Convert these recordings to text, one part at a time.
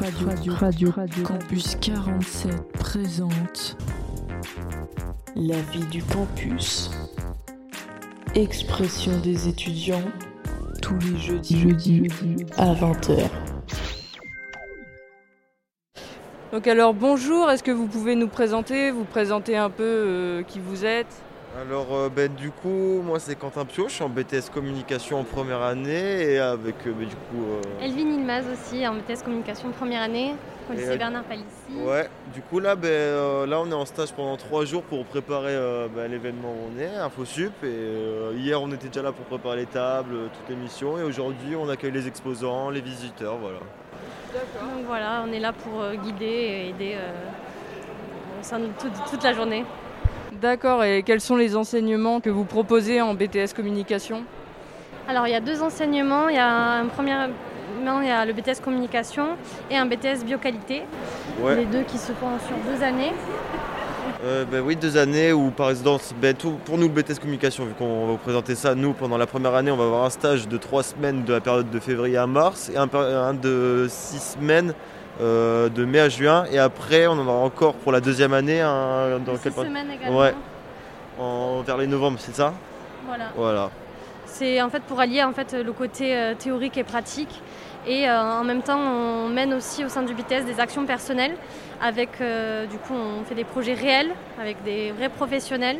Radio, Radio, Radio, Radio, Campus 47 présente La vie du campus. Expression des étudiants tous les jeudis, jeudi, à 20h. Donc alors bonjour, est-ce que vous pouvez nous présenter, vous présenter un peu euh, qui vous êtes? Alors euh, ben, du coup, moi c'est Quentin Pio, je suis en BTS communication en première année et avec euh, ben, du coup... euh, Elvin Ilmaz aussi, en BTS communication première année, au lycée Bernard Palissy. Ouais, du coup là, ben, euh, là on est en stage pendant trois jours pour préparer euh, ben, l'événement où on est, InfoSup. Et euh, hier on était déjà là pour préparer les tables, toutes les missions. Et aujourd'hui on accueille les exposants, les visiteurs, voilà. Donc voilà, on est là pour euh, guider et aider euh, au sein de toute, toute la journée. D'accord, et quels sont les enseignements que vous proposez en BTS communication? Alors il y a deux enseignements, il y a un premier il y a le BTS communication et un BTS bioqualité, Ouais, les deux qui se font sur deux années. Euh, ben oui, deux années où par exemple, ben, tout- pour nous le BTS communication, vu qu'on va vous présenter ça, nous pendant la première année on va avoir un stage de trois semaines de la période de février à mars et un de six semaines euh, de mai à juin. Et après on en aura encore pour la deuxième année un, dans quelle semaines également. Ouais. en, vers les novembre, c'est ça? Voilà. Voilà. C'est en fait pour allier en fait le côté euh, théorique et pratique. Et euh, en même temps, on mène aussi au sein du BTS des actions personnelles. Avec, euh, du coup, on fait des projets réels avec des vrais professionnels.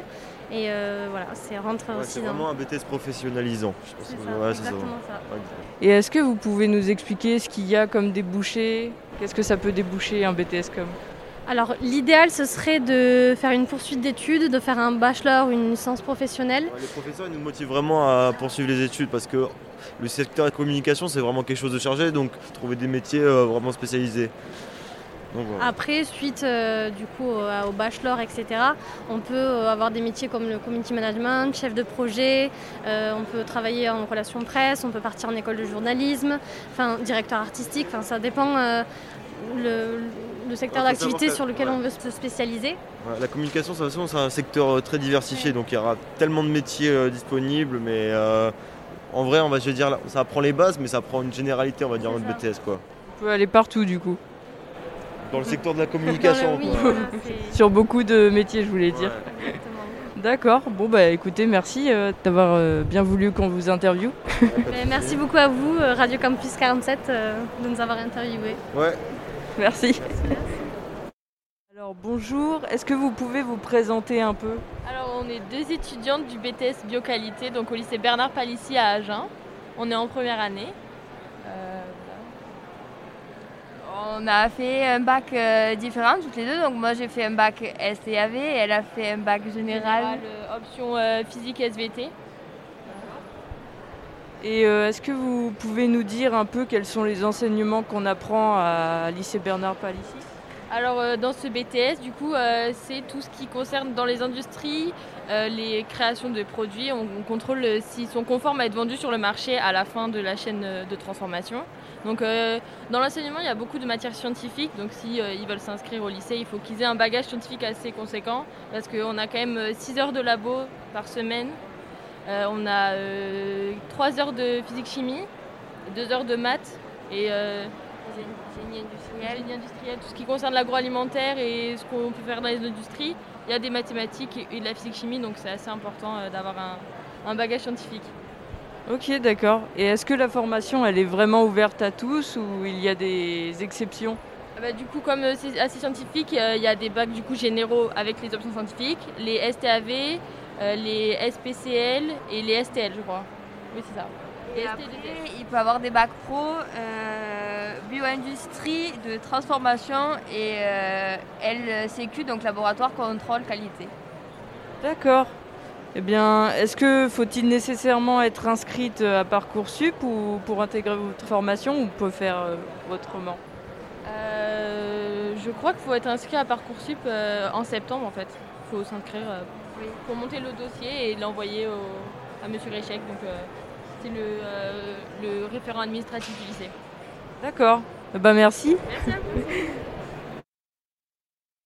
Et euh, voilà, c'est rentre Ouais, aussi c'est dans. vraiment un BTS professionnalisant. je pense C'est que- ça, ouais, c'est ça. exactement ça. Ouais. Et est-ce que vous pouvez nous expliquer ce qu'il y a comme débouché Qu'est-ce que ça peut déboucher un BTS com Alors, l'idéal, ce serait de faire une poursuite d'études, de faire un bachelor ou une licence professionnelle. Les professeurs ils nous motivent vraiment à poursuivre les études parce que le secteur de communication c'est vraiment quelque chose de chargé, donc trouver des métiers euh, vraiment spécialisés. Donc, voilà. Après, suite euh, du coup au, au bachelor, etc., on peut euh, avoir des métiers comme le community management, chef de projet, euh, on peut travailler en relations presse, on peut partir en école de journalisme, enfin directeur artistique, enfin ça dépend euh, le, le secteur Ouais, d'activité sur lequel ouais. on veut se spécialiser. La communication de toute façon, c'est un secteur euh, très diversifié, donc il y aura tellement de métiers euh, disponibles, mais euh, en vrai on va je dire ça apprend les bases, mais ça prend une généralité on va dire ça. BTS quoi. On peut aller partout du coup. Dans le secteur de la communication. Oui, quoi. Sur beaucoup de métiers, je voulais dire. D'accord, bon bah écoutez, merci euh, d'avoir euh, bien voulu qu'on vous interviewe. Merci beaucoup à vous, euh, Radio Campus 47, euh, de nous avoir interviewés. Ouais. Merci. Alors bonjour, est-ce que vous pouvez vous présenter un peu? Alors, on est deux étudiantes du BTS Bioqualité, donc au lycée Bernard Palissy à Agen. On est en première année. Euh, On a fait un bac euh, différent toutes les deux. Donc moi j'ai fait un bac STAV et elle a fait un bac général. général, euh, option euh, physique SVT. Et euh, est-ce que vous pouvez nous dire un peu quels sont les enseignements qu'on apprend à lycée Bernard Palissy? Alors, euh, dans ce BTS, du coup, euh, c'est tout ce qui concerne dans les industries, euh, les créations de produits. On, on contrôle s'ils sont conformes à être vendus sur le marché à la fin de la chaîne de transformation. Donc, dans l'enseignement, il y a beaucoup de matières scientifiques. Donc, si euh, ils veulent s'inscrire au lycée, il faut qu'ils aient un bagage scientifique assez conséquent parce qu'on a quand même 6 heures de labo par semaine. On a 3 heures de physique-chimie, 2 heures de maths et Génie industriel. génie industriel, tout ce qui concerne l'agroalimentaire et ce qu'on peut faire dans les industries. Il y a des mathématiques et- de la physique-chimie, donc c'est assez important euh, d'avoir un, un bagage scientifique. Ok, d'accord. Et est-ce que la formation, elle est vraiment ouverte à tous ou il y a des exceptions? Ah bah, du coup, comme euh, c'est assez scientifique, euh, il y a des bacs du coup, généraux avec les options scientifiques, les STAV, euh, les SPCL et les STL, je crois. Oui, c'est ça. Et Et après, ST2S. il peut avoir des bacs pro, euh, bio-industrie, de transformation et euh, LCQ, donc laboratoire contrôle qualité. D'accord. Eh bien, est-ce que faut-il nécessairement être inscrite à Parcoursup ou pour intégrer votre formation ou peut faire euh, autrement? Euh, je crois qu'il faut être inscrit à Parcoursup euh, en septembre en fait. Il faut s'inscrire euh, pour monter le dossier et l'envoyer à Monsieur Réchec. Donc euh, c'est le, euh, le référent administratif du lycée. D'accord. Ben, merci. Merci à vous.